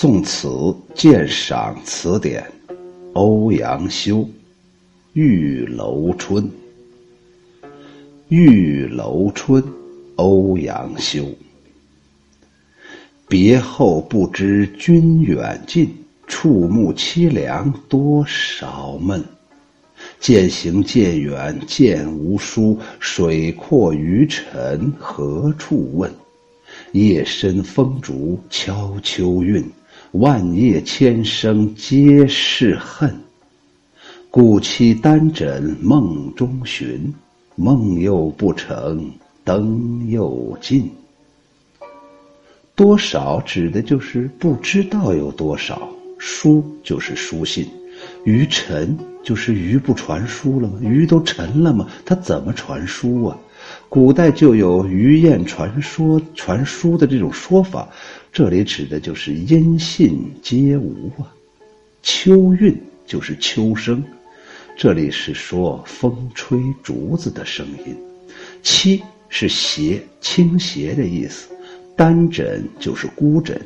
宋词鉴赏词典，欧阳修，《玉楼春》。玉楼春，欧阳修。别后不知君远近，触目凄凉多少闷。渐行渐远渐无书，水阔鱼沉何处问？夜深风竹敲秋韵。万叶千声皆是恨，故期单枕梦中寻，梦又不成，灯又尽。多少指的就是不知道有多少，书就是书信，鱼沉就是鱼不传书了吗？鱼都沉了吗？它怎么传书啊？古代就有鱼雁传说、传书的这种说法。这里指的就是音信皆无啊，秋韵就是秋声，这里是说风吹竹子的声音，凄是斜倾斜的意思，单枕就是孤枕，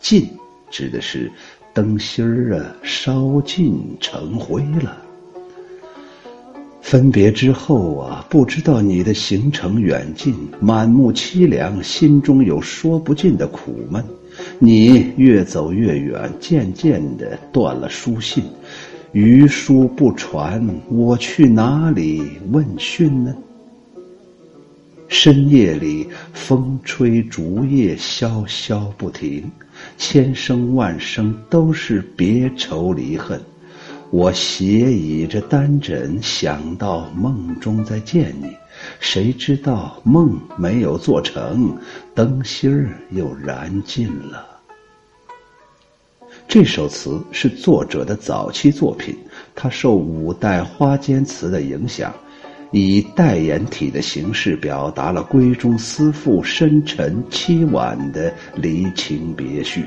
尽指的是灯芯儿啊烧尽成灰了。分别之后啊，不知道你的行程远近，满目凄凉，心中有说不尽的苦闷。你越走越远，渐渐的断了书信，余书不传，我去哪里问讯呢？深夜里，风吹竹叶萧萧不停，千声万声都是别愁离恨。我斜倚着单枕，想到梦中再见你，谁知道梦没有做成，灯芯儿又燃尽了。这首词是作者的早期作品，他受五代花间词的影响，以代言体的形式表达了闺中思妇深沉凄婉的离情别绪。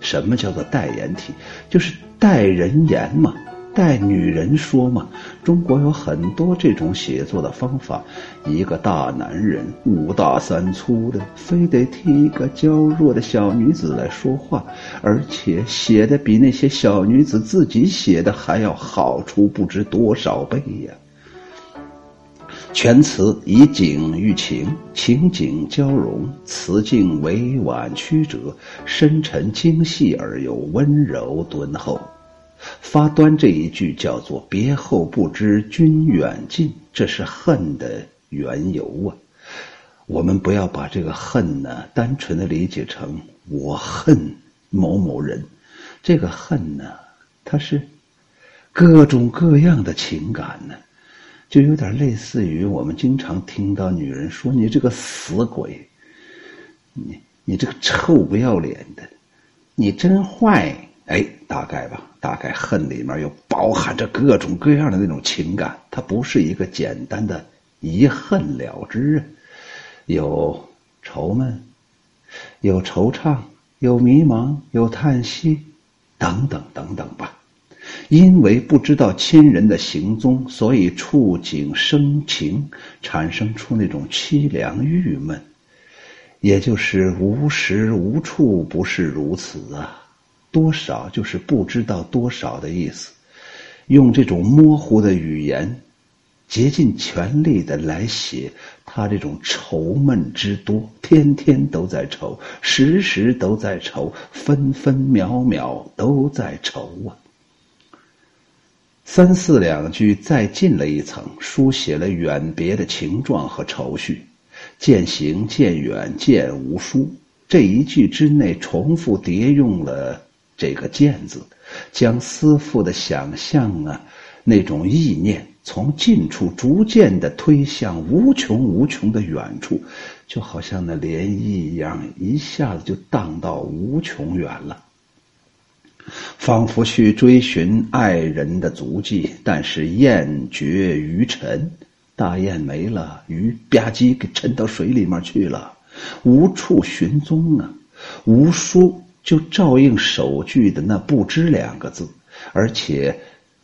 什么叫做代言体？就是代人言嘛。带女人说嘛，中国有很多这种写作的方法。一个大男人五大三粗的，非得替一个娇弱的小女子来说话，而且写的比那些小女子自己写的还要好出不知多少倍呀。全词以景喻情，情景交融，词境委婉曲折，深沉精细而又温柔敦厚。发端这一句叫做“别后不知君远近”，这是恨的缘由啊。我们不要把这个恨呢，单纯的理解成我恨某某人。这个恨呢，它是各种各样的情感呢，就有点类似于我们经常听到女人说：“你这个死鬼，你你这个臭不要脸的，你真坏。”哎，大概吧。大概恨里面又包含着各种各样的那种情感，它不是一个简单的一恨了之啊，有愁闷，有惆怅，有迷茫，有叹息，等等等等吧。因为不知道亲人的行踪，所以触景生情，产生出那种凄凉郁闷，也就是无时无处不是如此啊。多少就是不知道多少的意思，用这种模糊的语言，竭尽全力的来写他这种愁闷之多，天天都在愁，时时都在愁，分分秒秒都在愁啊。三四两句再进了一层，书写了远别的情状和愁绪，渐行渐远渐无书。这一句之内重复叠用了。这个“渐”字，将思妇的想象啊，那种意念从近处逐渐的推向无穷无穷的远处，就好像那涟漪一样，一下子就荡到无穷远了。仿佛去追寻爱人的足迹，但是雁绝鱼沉，大雁没了，鱼吧唧给沉到水里面去了，无处寻踪啊，无书。就照应首句的那“不知”两个字，而且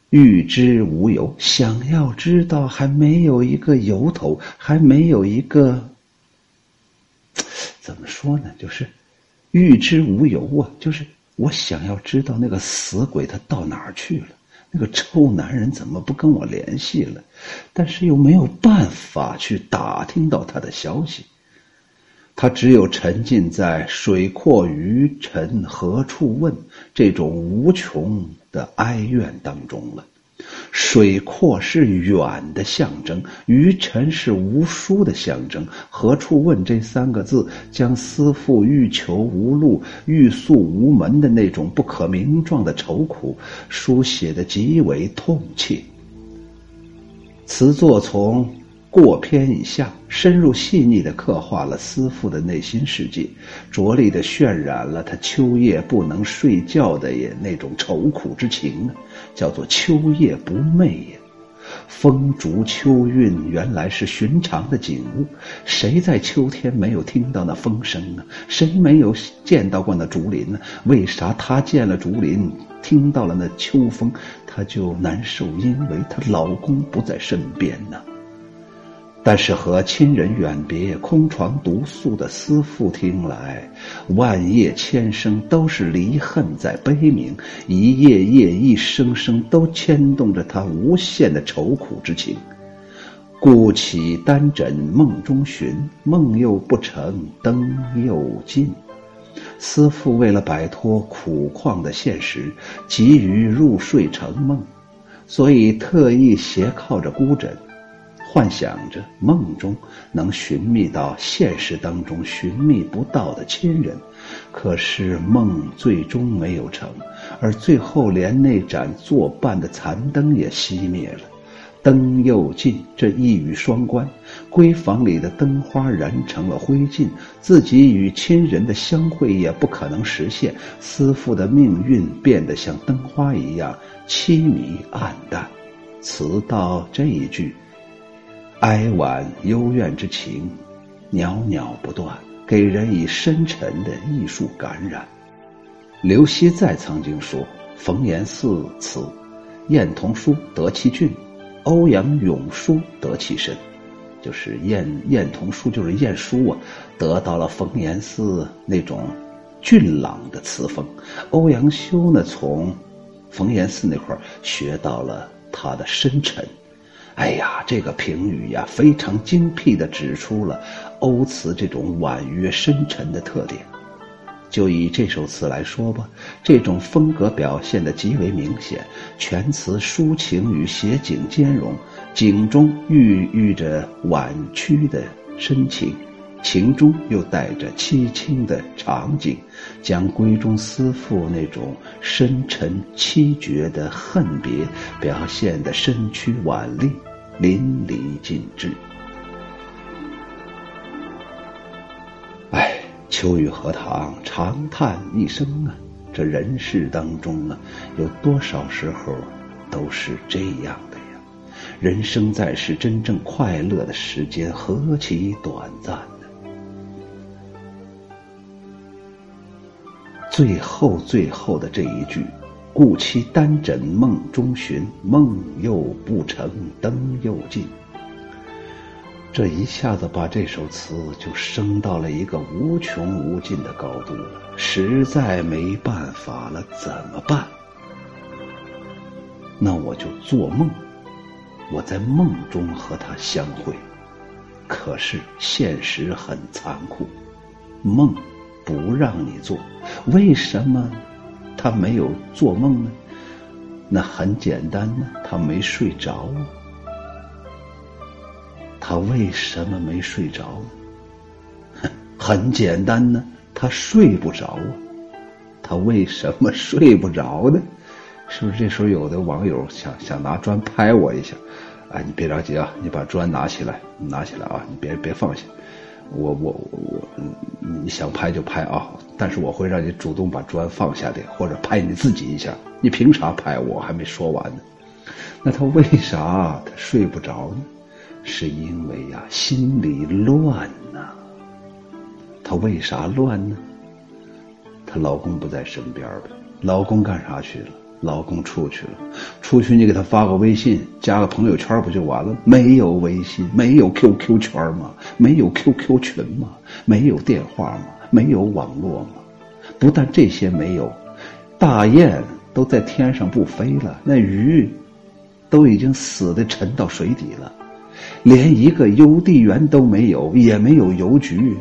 欲知无由，想要知道还没有一个由头，还没有一个怎么说呢？就是欲知无由啊，就是我想要知道那个死鬼他到哪儿去了，那个臭男人怎么不跟我联系了？但是又没有办法去打听到他的消息。他只有沉浸在“水阔鱼沉何处问”这种无穷的哀怨当中了。水阔是远的象征，鱼沉是无书的象征。何处问这三个字，将思妇欲求无路、欲诉无门的那种不可名状的愁苦，书写的极为痛切。词作从过篇以下，深入细腻的刻画了思妇的内心世界，着力的渲染了他秋夜不能睡觉的也那种愁苦之情叫做秋夜不寐呀，风烛秋韵原来是寻常的景物，谁在秋天没有听到那风声呢？谁没有见到过那竹林呢？为啥她见了竹林，听到了那秋风，她就难受？因为她老公不在身边呢。但是和亲人远别、空床独宿的思妇听来，万叶千声都是离恨在悲鸣，一夜夜、一声声都牵动着他无限的愁苦之情。故起单枕梦中寻，梦又不成，灯又尽。思妇为了摆脱苦况的现实，急于入睡成梦，所以特意斜靠着孤枕。幻想着梦中能寻觅到现实当中寻觅不到的亲人，可是梦最终没有成，而最后连那盏作伴的残灯也熄灭了，灯又尽，这一语双关，闺房里的灯花燃成了灰烬，自己与亲人的相会也不可能实现，思妇的命运变得像灯花一样凄迷暗淡。词到这一句。哀婉幽怨之情，袅袅不断，给人以深沉的艺术感染。刘熙载曾经说：“冯延巳词，晏童书得其俊，欧阳永书得其深。”就是晏晏童书就是晏殊啊，得到了冯延巳那种俊朗的词风；欧阳修呢，从冯延巳那块儿学到了他的深沉。哎呀，这个评语呀，非常精辟地指出了欧词这种婉约深沉的特点。就以这首词来说吧，这种风格表现得极为明显，全词抒情与写景兼容，景中郁郁着婉曲的深情，情中又带着凄清的场景，将闺中思妇那种深沉凄绝的恨别表现得深曲婉丽。淋漓尽致。哎，秋雨荷塘，长叹一声啊！这人世当中啊，有多少时候都是这样的呀？人生在世，真正快乐的时间何其短暂呢？最后最后的这一句。故期单枕梦中寻，梦又不成，灯又尽。这一下子把这首词就升到了一个无穷无尽的高度了，实在没办法了，怎么办？那我就做梦，我在梦中和他相会。可是现实很残酷，梦不让你做，为什么？他没有做梦呢，那很简单呢，他没睡着啊。他为什么没睡着呢？很简单呢，他睡不着啊。他为什么睡不着呢？是不是这时候有的网友想想拿砖拍我一下？哎，你别着急啊，你把砖拿起来，拿起来啊，你别别放下。我我我，你想拍就拍啊！但是我会让你主动把砖放下的，或者拍你自己一下。你凭啥拍我？还没说完呢。那他为啥他睡不着呢？是因为呀，心里乱呐。他为啥乱呢？她老公不在身边呗。老公干啥去了？老公出去了，出去你给他发个微信，加个朋友圈不就完了？没有微信，没有 QQ 圈吗？没有 QQ 群吗？没有电话吗？没有网络吗？不但这些没有，大雁都在天上不飞了，那鱼都已经死的沉到水底了，连一个邮递员都没有，也没有邮局，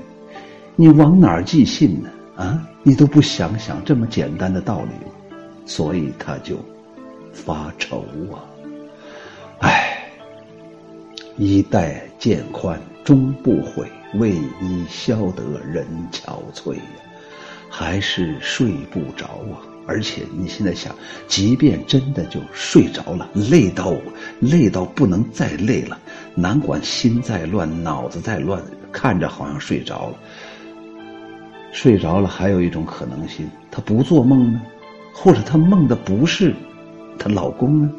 你往哪儿寄信呢？啊，你都不想想这么简单的道理吗？所以他就发愁啊，唉，衣带渐宽终不悔，为伊消得人憔悴呀，还是睡不着啊。而且你现在想，即便真的就睡着了，累到累到不能再累了，难管心再乱，脑子再乱，看着好像睡着了。睡着了，还有一种可能性，他不做梦呢，或者她梦的不是她老公呢？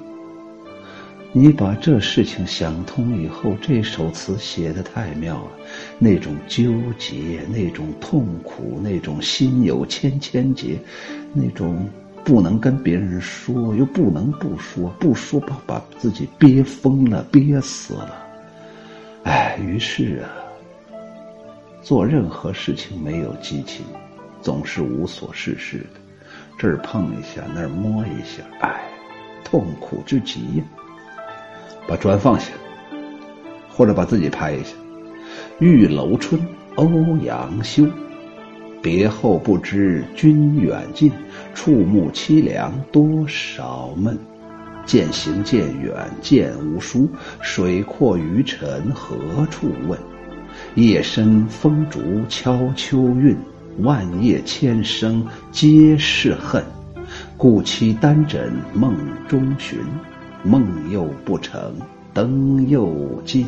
你把这事情想通以后，这首词写的太妙了，那种纠结，那种痛苦，那种心有千千结。那种不能跟别人说，又不能不说，不说怕把自己憋疯了、憋死了。哎，于是啊，做任何事情没有激情，总是无所事事的，这儿碰一下，那儿摸一下，哎，痛苦之极呀！把砖放下，或者把自己拍一下。玉楼春，欧阳修。别后不知君远近，触目凄凉多少闷。渐行渐远渐无书，水阔鱼沉何处问？夜深风竹敲秋韵，万叶千声皆是恨。故期单枕梦中寻，梦又不成，灯又尽。